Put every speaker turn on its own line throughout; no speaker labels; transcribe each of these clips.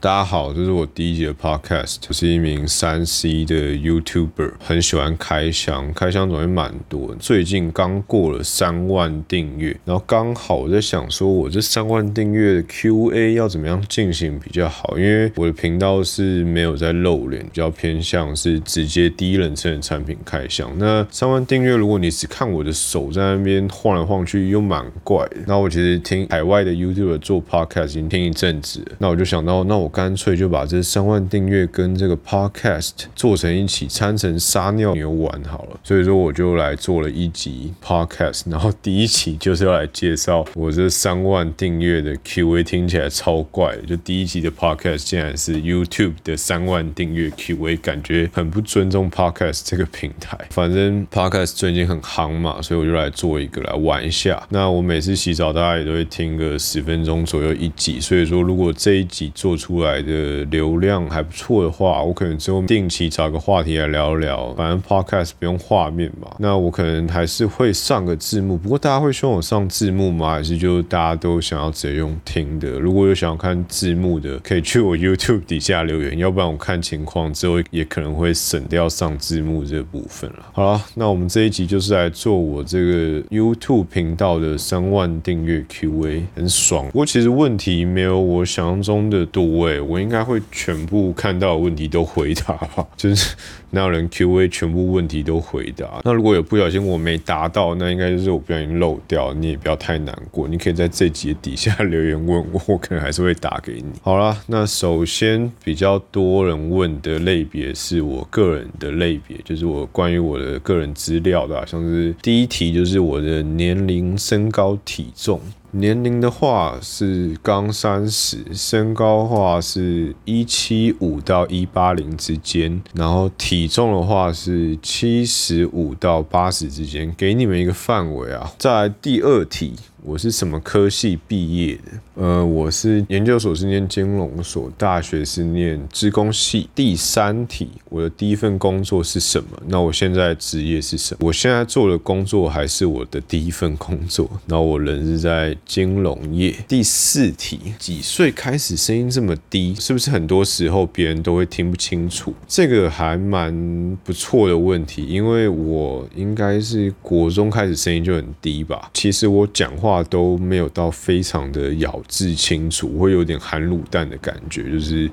大家好，这是我第一集的 podcast。我是一名三 C 的 YouTuber，很喜欢开箱，开箱总会蛮多。最近刚过了三万订阅，然后刚好我在想，说我这三万订阅的 QA 要怎么样进行比较好？因为我的频道是没有在露脸，比较偏向是直接第一人称的产品开箱。那三万订阅，如果你只看我的手在那边晃来晃去，又蛮怪的。那我其实听海外的 YouTuber 做 podcast 已经听一阵子，那我就想到，那我。干脆就把这三万订阅跟这个 podcast 做成一起，掺成撒尿牛丸好了。所以说我就来做了一集 podcast，然后第一期就是要来介绍我这三万订阅的 QA，听起来超怪的。就第一集的 podcast 竟然是 YouTube 的三万订阅 QA，感觉很不尊重 podcast 这个平台。反正 podcast 最近很夯嘛，所以我就来做一个来玩一下。那我每次洗澡，大家也都会听个十分钟左右一集。所以说，如果这一集做出来的流量还不错的话，我可能之后定期找个话题来聊聊。反正 podcast 不用画面嘛，那我可能还是会上个字幕。不过大家会希望我上字幕吗？还是就大家都想要直接用听的？如果有想要看字幕的，可以去我 YouTube 底下留言，要不然我看情况之后也可能会省掉上字幕这部分了。好了，那我们这一集就是来做我这个 YouTube 频道的三万订阅 QA，很爽。不过其实问题没有我想象中的多对。我应该会全部看到问题都回答吧，就是那人 Q&A 全部问题都回答。那如果有不小心我没答到，那应该就是我不小心漏掉，你也不要太难过。你可以在这集底下留言问我，我可能还是会打给你。好了，那首先比较多人问的类别是我个人的类别，就是我关于我的个人资料的，像是第一题就是我的年龄、身高、体重。年龄的话是刚三十，身高话是一七五到一八零之间，然后体重的话是七十五到八十之间，给你们一个范围啊。再来第二题。我是什么科系毕业的？呃，我是研究所是念金融所，大学是念职工系。第三题，我的第一份工作是什么？那我现在职业是什么？我现在做的工作还是我的第一份工作。那我人是在金融业。第四题，几岁开始声音这么低？是不是很多时候别人都会听不清楚？这个还蛮不错的问题，因为我应该是国中开始声音就很低吧。其实我讲话。都没有到非常的咬字清楚，会有点含卤蛋的感觉，就是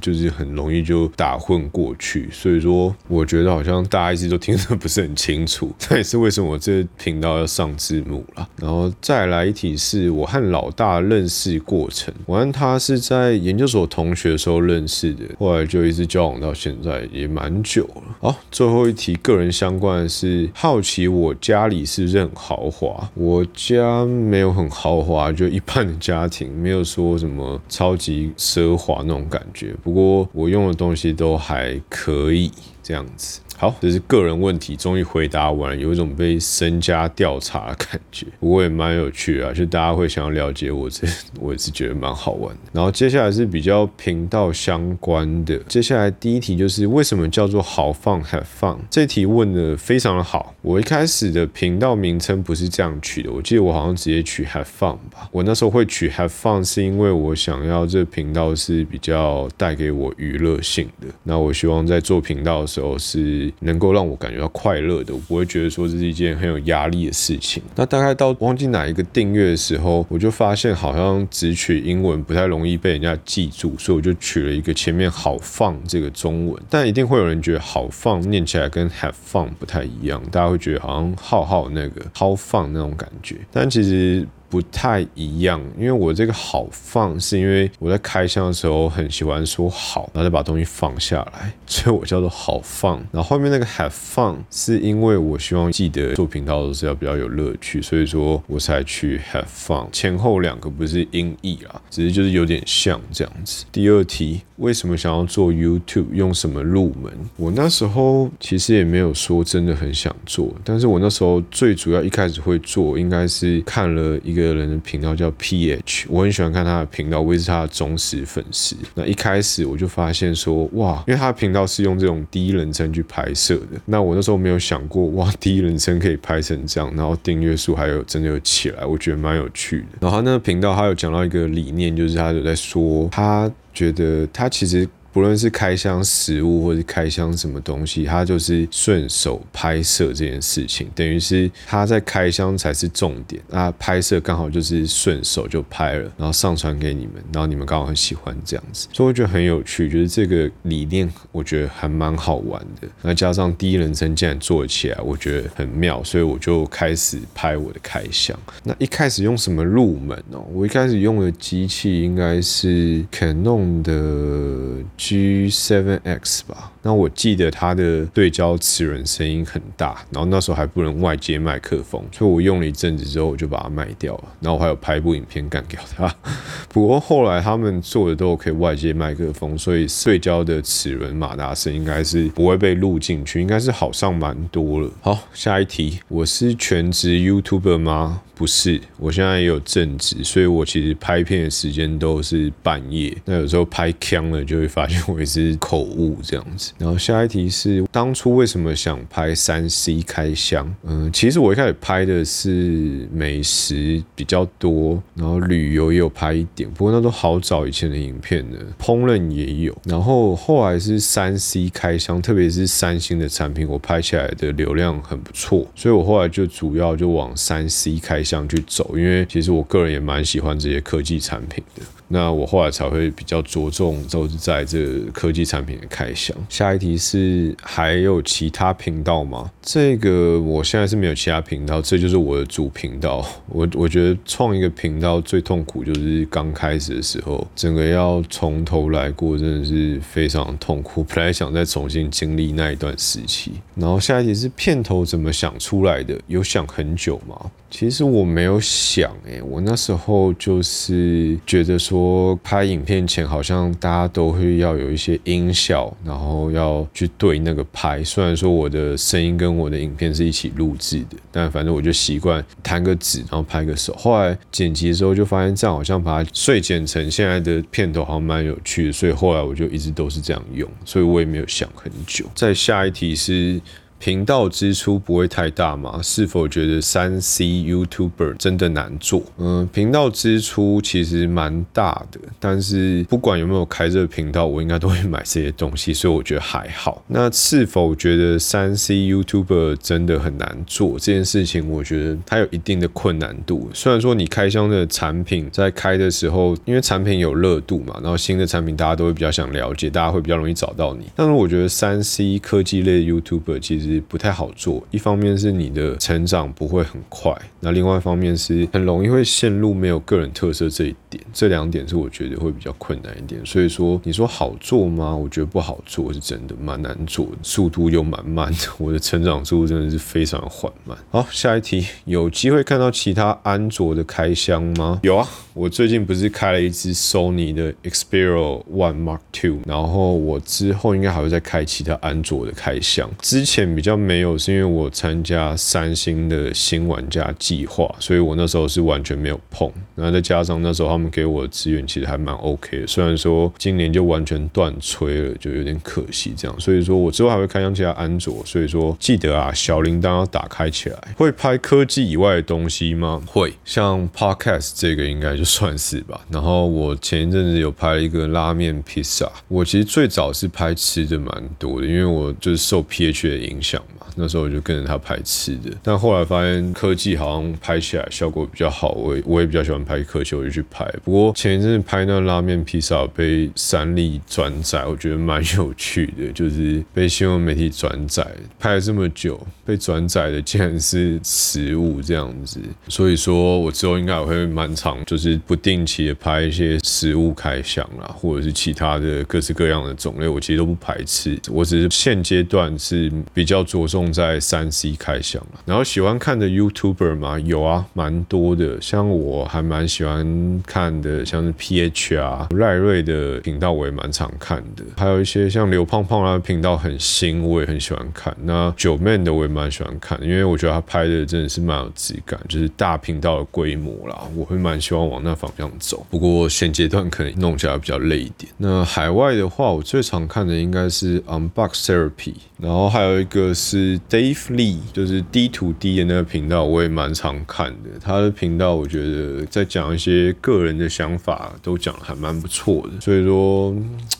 就是很容易就打混过去。所以说，我觉得好像大家一直都听得不是很清楚，这也是为什么我这频道要上字幕了。然后再来一题，是我和老大认识过程。我跟他是在研究所同学的时候认识的，后来就一直交往到现在，也蛮久了。好，最后一题，个人相关的是好奇我家里是不是很豪华？我。家没有很豪华，就一般的家庭，没有说什么超级奢华那种感觉。不过我用的东西都还可以，这样子。好，这是个人问题，终于回答完，有一种被身家调查的感觉，不过也蛮有趣啊，就大家会想要了解我，这 我也是觉得蛮好玩的。然后接下来是比较频道相关的，接下来第一题就是为什么叫做好放 have fun？这题问的非常的好。我一开始的频道名称不是这样取的，我记得我好像直接取 have fun 吧。我那时候会取 have fun 是因为我想要这频道是比较带给我娱乐性的，那我希望在做频道的时候时候是。能够让我感觉到快乐的，我不会觉得说这是一件很有压力的事情。那大概到忘记哪一个订阅的时候，我就发现好像只取英文不太容易被人家记住，所以我就取了一个前面好放这个中文。但一定会有人觉得好放念起来跟 have fun 不太一样，大家会觉得好像浩浩那个 how fun 那种感觉，但其实。不太一样，因为我这个好放是因为我在开箱的时候很喜欢说好，然后再把东西放下来，所以我叫做好放。然后后面那个 have fun 是因为我希望记得做频道都是要比较有乐趣，所以说我才去 have fun。前后两个不是音译啊，只是就是有点像这样子。第二题，为什么想要做 YouTube？用什么入门？我那时候其实也没有说真的很想做，但是我那时候最主要一开始会做，应该是看了一个。个人的频道叫 PH，我很喜欢看他的频道，我也是他的忠实粉丝。那一开始我就发现说，哇，因为他的频道是用这种第一人称去拍摄的，那我那时候没有想过，哇，第一人称可以拍成这样，然后订阅数还有真的有起来，我觉得蛮有趣的。然后那个频道他有讲到一个理念，就是他有在说，他觉得他其实。不论是开箱食物，或是开箱什么东西，他就是顺手拍摄这件事情，等于是他在开箱才是重点，那拍摄刚好就是顺手就拍了，然后上传给你们，然后你们刚好很喜欢这样子，所以我觉得很有趣，就是这个理念，我觉得还蛮好玩的。那加上第一人称竟然做起来，我觉得很妙，所以我就开始拍我的开箱。那一开始用什么入门哦？我一开始用的机器应该是 Canon 的。G7X 吧，那我记得它的对焦齿轮声音很大，然后那时候还不能外接麦克风，所以我用了一阵子之后我就把它卖掉了，然后我还有拍部影片干掉它。不过后来他们做的都可以外接麦克风，所以对焦的齿轮马达声应该是不会被录进去，应该是好上蛮多了。好，下一题，我是全职 YouTuber 吗？不是，我现在也有正职，所以我其实拍片的时间都是半夜。那有时候拍腔了，就会发现我也是口误这样子。然后下一题是，当初为什么想拍三 C 开箱？嗯，其实我一开始拍的是美食比较多，然后旅游也有拍一点，不过那都好早以前的影片了。烹饪也有，然后后来是三 C 开箱，特别是三星的产品，我拍起来的流量很不错，所以我后来就主要就往三 C 开。箱去走，因为其实我个人也蛮喜欢这些科技产品的。那我后来才会比较着重，都是在这科技产品的开箱。下一题是还有其他频道吗？这个我现在是没有其他频道，这就是我的主频道。我我觉得创一个频道最痛苦就是刚开始的时候，整个要从头来过，真的是非常痛苦。本来想再重新经历那一段时期。然后下一题是片头怎么想出来的？有想很久吗？其实我没有想，诶，我那时候就是觉得说。拍影片前好像大家都会要有一些音效，然后要去对那个拍。虽然说我的声音跟我的影片是一起录制的，但反正我就习惯弹个指，然后拍个手。后来剪辑的时候就发现这样好像把它碎剪成现在的片头，好像蛮有趣的。所以后来我就一直都是这样用，所以我也没有想很久。再下一题是。频道支出不会太大吗？是否觉得三 C YouTuber 真的难做？嗯，频道支出其实蛮大的，但是不管有没有开这个频道，我应该都会买这些东西，所以我觉得还好。那是否觉得三 C YouTuber 真的很难做这件事情？我觉得它有一定的困难度。虽然说你开箱的产品在开的时候，因为产品有热度嘛，然后新的产品大家都会比较想了解，大家会比较容易找到你。但是我觉得三 C 科技类 YouTuber 其实。不太好做，一方面是你的成长不会很快，那另外一方面是很容易会陷入没有个人特色这一点，这两点是我觉得会比较困难一点。所以说，你说好做吗？我觉得不好做，是真的蛮难做，速度又蛮慢的，我的成长速度真的是非常缓慢。好，下一题，有机会看到其他安卓的开箱吗？有啊，我最近不是开了一支 Sony 的 Xperia One Mark Two，然后我之后应该还会再开其他安卓的开箱，之前。比较没有，是因为我参加三星的新玩家计划，所以我那时候是完全没有碰。然后再加上那时候他们给我的资源其实还蛮 OK 的，虽然说今年就完全断吹了，就有点可惜这样。所以说我之后还会开箱其他安卓，所以说记得啊，小铃铛要打开起来。会拍科技以外的东西吗？会，像 Podcast 这个应该就算是吧。然后我前一阵子有拍了一个拉面披萨，我其实最早是拍吃的蛮多的，因为我就是受 PH 的影响。嘛，那时候我就跟着他拍吃的，但后来发现科技好像拍起来效果比较好，我我也比较喜欢拍科技，我就去拍。不过前一阵拍那拉面披萨被三立转载，我觉得蛮有趣的，就是被新闻媒体转载，拍了这么久，被转载的竟然是食物这样子。所以说我之后应该也会蛮长，就是不定期的拍一些食物开箱啦，或者是其他的各式各样的种类，我其实都不排斥。我只是现阶段是比较。着重在三 C 开箱然后喜欢看的 YouTuber 嘛，有啊，蛮多的。像我还蛮喜欢看看的，像是 PH 啊、赖瑞的频道，我也蛮常看的。还有一些像刘胖胖啊频道很新，我也很喜欢看。那九 man 的我也蛮喜欢看，因为我觉得他拍的真的是蛮有质感，就是大频道的规模啦，我会蛮希望往那方向走。不过现阶段可能弄起来比较累一点。那海外的话，我最常看的应该是 Unbox Therapy，然后还有一个是 Dave Lee，就是 D to D 的那个频道，我也蛮常看的。他的频道我觉得在讲一些个人人的想法，都讲的还蛮不错的。所以说，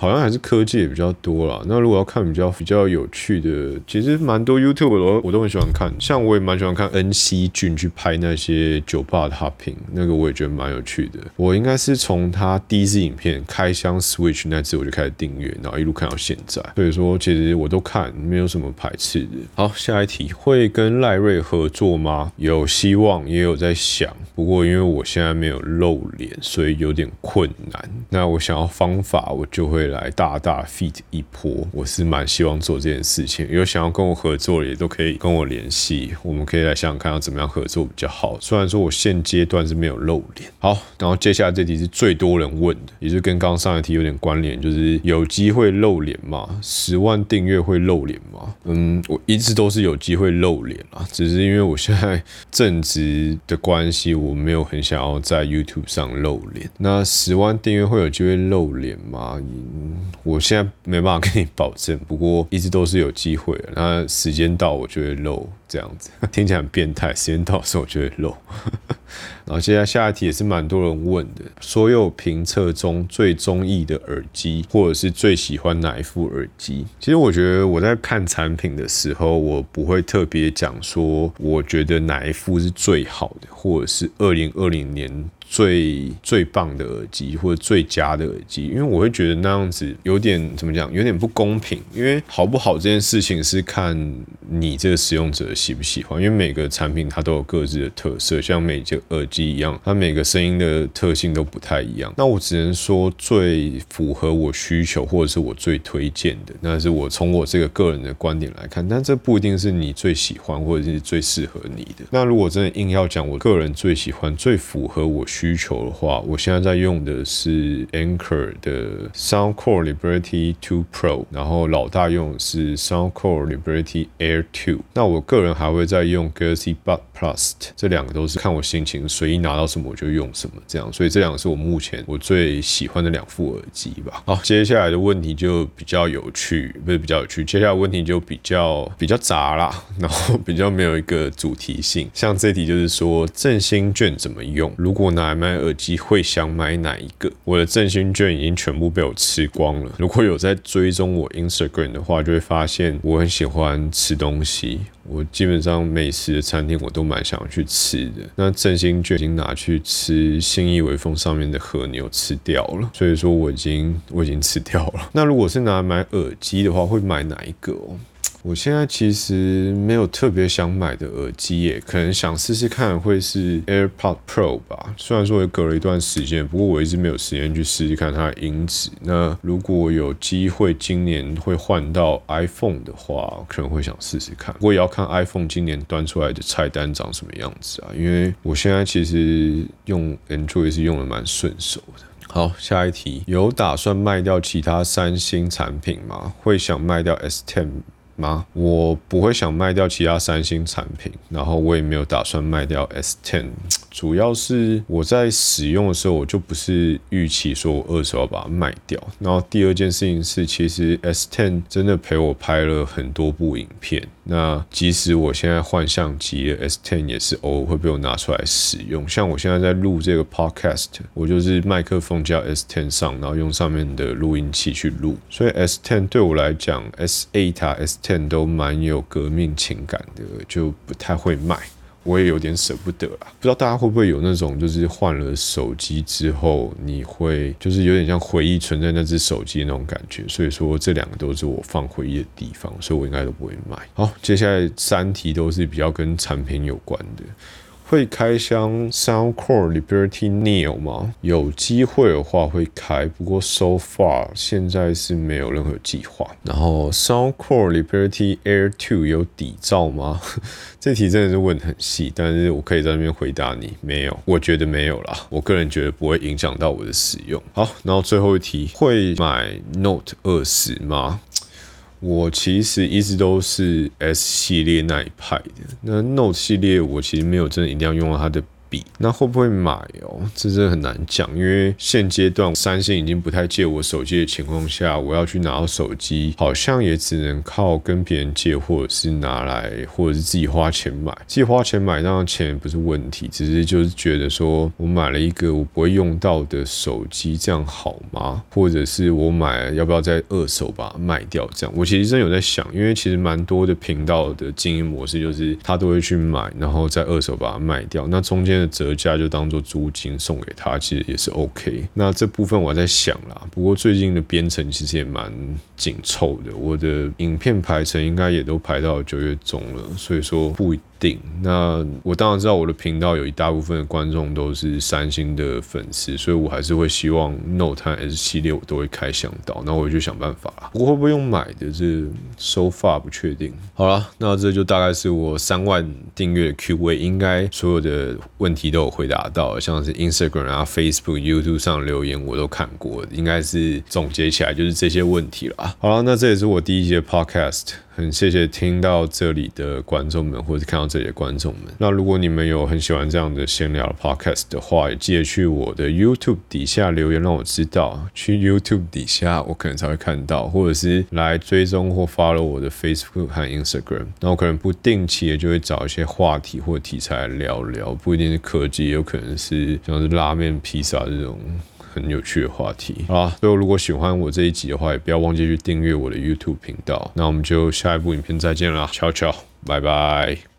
好像还是科技也比较多啦。那如果要看比较比较有趣的，其实蛮多 YouTube 我我都很喜欢看，像我也蛮喜欢看 NC 俊去拍那些酒吧的 hopping，那个我也觉得蛮有趣的。我应该是从他第一支影片开箱 Switch 那次我就开始订阅，然后一路看到现在。所以说，其实我都看，没有什么排斥的。好，下一题，会跟赖瑞合作吗？有希望，也有在想。不过因为我现在没有露脸，所以有点困难。那我想要方法，我就会来大大 feat 一波。我是蛮希望做这件事情，有想要跟我合作的也都可以跟我联系，我们可以来想想看要怎么样合作比较好。虽然说我现阶段是没有露脸。好，然后接下来这题是最多人问的，也是跟刚刚上一题有点关联，就是有机会露脸吗？十万订阅会露脸吗？嗯，我一直都是有机会露脸啊，只是因为我现在正职的关系，我没有很想要在 YouTube 上露脸。那十万订阅会有机会露脸吗？我现在没办法跟你保证，不过一直都是有机会。那时间到我就会漏，这样子 听起来很变态。时间到的时候我就会漏。然后接下来下一题也是蛮多人问的，所有评测中最中意的耳机，或者是最喜欢哪一副耳机？其实我觉得我在看产品的时候，我不会特别讲说，我觉得哪一副是最好的，或者是二零二零年。最最棒的耳机或者最佳的耳机，因为我会觉得那样子有点怎么讲，有点不公平。因为好不好这件事情是看你这个使用者喜不喜欢，因为每个产品它都有各自的特色，像每个耳机一样，它每个声音的特性都不太一样。那我只能说最符合我需求或者是我最推荐的，那是我从我这个个人的观点来看，但这不一定是你最喜欢或者是最适合你的。那如果真的硬要讲，我个人最喜欢、最符合我需求的话，我现在在用的是 Anchor 的 Soundcore Liberty to Pro，然后老大用的是 Soundcore Liberty Air Two。那我个人还会再用 Galaxy Bud Plus，这两个都是看我心情，随意拿到什么我就用什么这样。所以这两个是我目前我最喜欢的两副耳机吧。好，接下来的问题就比较有趣，不是比较有趣，接下来问题就比较比较杂啦，然后比较没有一个主题性。像这题就是说振兴券怎么用？如果拿来买耳机会想买哪一个？我的振兴券已经全部被我吃光了。如果有在追踪我 Instagram 的话，就会发现我很喜欢吃东西。我基本上美食的餐厅我都蛮想要去吃的。那振兴券已经拿去吃信义威风上面的和牛吃掉了，所以说我已经我已经吃掉了。那如果是拿来买耳机的话，会买哪一个哦？我现在其实没有特别想买的耳机耶，可能想试试看会是 AirPod Pro 吧。虽然说也隔了一段时间，不过我一直没有时间去试试看它的音质。那如果有机会今年会换到 iPhone 的话，可能会想试试看。不过也要看 iPhone 今年端出来的菜单长什么样子啊，因为我现在其实用 Android 是用的蛮顺手的。好，下一题，有打算卖掉其他三星产品吗？会想卖掉 S10？吗？我不会想卖掉其他三星产品，然后我也没有打算卖掉 S10。主要是我在使用的时候，我就不是预期说我二手要把它卖掉。然后第二件事情是，其实 S10 真的陪我拍了很多部影片。那即使我现在换相机，S10 也是偶尔会被我拿出来使用。像我现在在录这个 Podcast，我就是麦克风加 S10 上，然后用上面的录音器去录。所以 S10 对我来讲，S8 啊 S10 都蛮有革命情感的，就不太会卖。我也有点舍不得啊，不知道大家会不会有那种，就是换了手机之后，你会就是有点像回忆存在那只手机那种感觉。所以说这两个都是我放回忆的地方，所以我应该都不会买。好，接下来三题都是比较跟产品有关的。会开箱 Soundcore Liberty Neo 吗？有机会的话会开，不过 so far 现在是没有任何计划。然后 Soundcore Liberty Air Two 有底噪吗？这题真的是问很细，但是我可以在那边回答你，没有，我觉得没有啦。我个人觉得不会影响到我的使用。好，然后最后一题，会买 Note 二十吗？我其实一直都是 S 系列那一派的，那 Note 系列我其实没有真的一定要用到它的。那会不会买哦？这真的很难讲，因为现阶段三星已经不太借我手机的情况下，我要去拿到手机，好像也只能靠跟别人借，或者是拿来，或者是自己花钱买。自己花钱买，当然钱不是问题，只是就是觉得说我买了一个我不会用到的手机，这样好吗？或者是我买要不要再二手把它卖掉？这样我其实真有在想，因为其实蛮多的频道的经营模式就是他都会去买，然后再二手把它卖掉，那中间。折价就当做租金送给他，其实也是 OK。那这部分我在想啦，不过最近的编程其实也蛮紧凑的，我的影片排程应该也都排到九月中了，所以说不。定那我当然知道我的频道有一大部分的观众都是三星的粉丝，所以我还是会希望 Note 和 S 系列我都会开箱到，那我就想办法啦。不过会不会用买的，这 so far 不确定。好了，那这就大概是我三万订阅 Q&A，应该所有的问题都有回答到，像是 Instagram 啊、Facebook、YouTube 上留言我都看过，应该是总结起来就是这些问题了啊。好了，那这也是我第一节 Podcast。很谢谢听到这里的观众们，或者看到这里的观众们。那如果你们有很喜欢这样的闲聊 podcast 的话，也记得去我的 YouTube 底下留言，让我知道。去 YouTube 底下，我可能才会看到，或者是来追踪或 follow 我的 Facebook 和 Instagram。那我可能不定期的就会找一些话题或题材聊聊，不一定是科技，有可能是像是拉面、披萨这种。很有趣的话题啊！最后，如果喜欢我这一集的话，也不要忘记去订阅我的 YouTube 频道。那我们就下一部影片再见啦，悄悄，拜拜。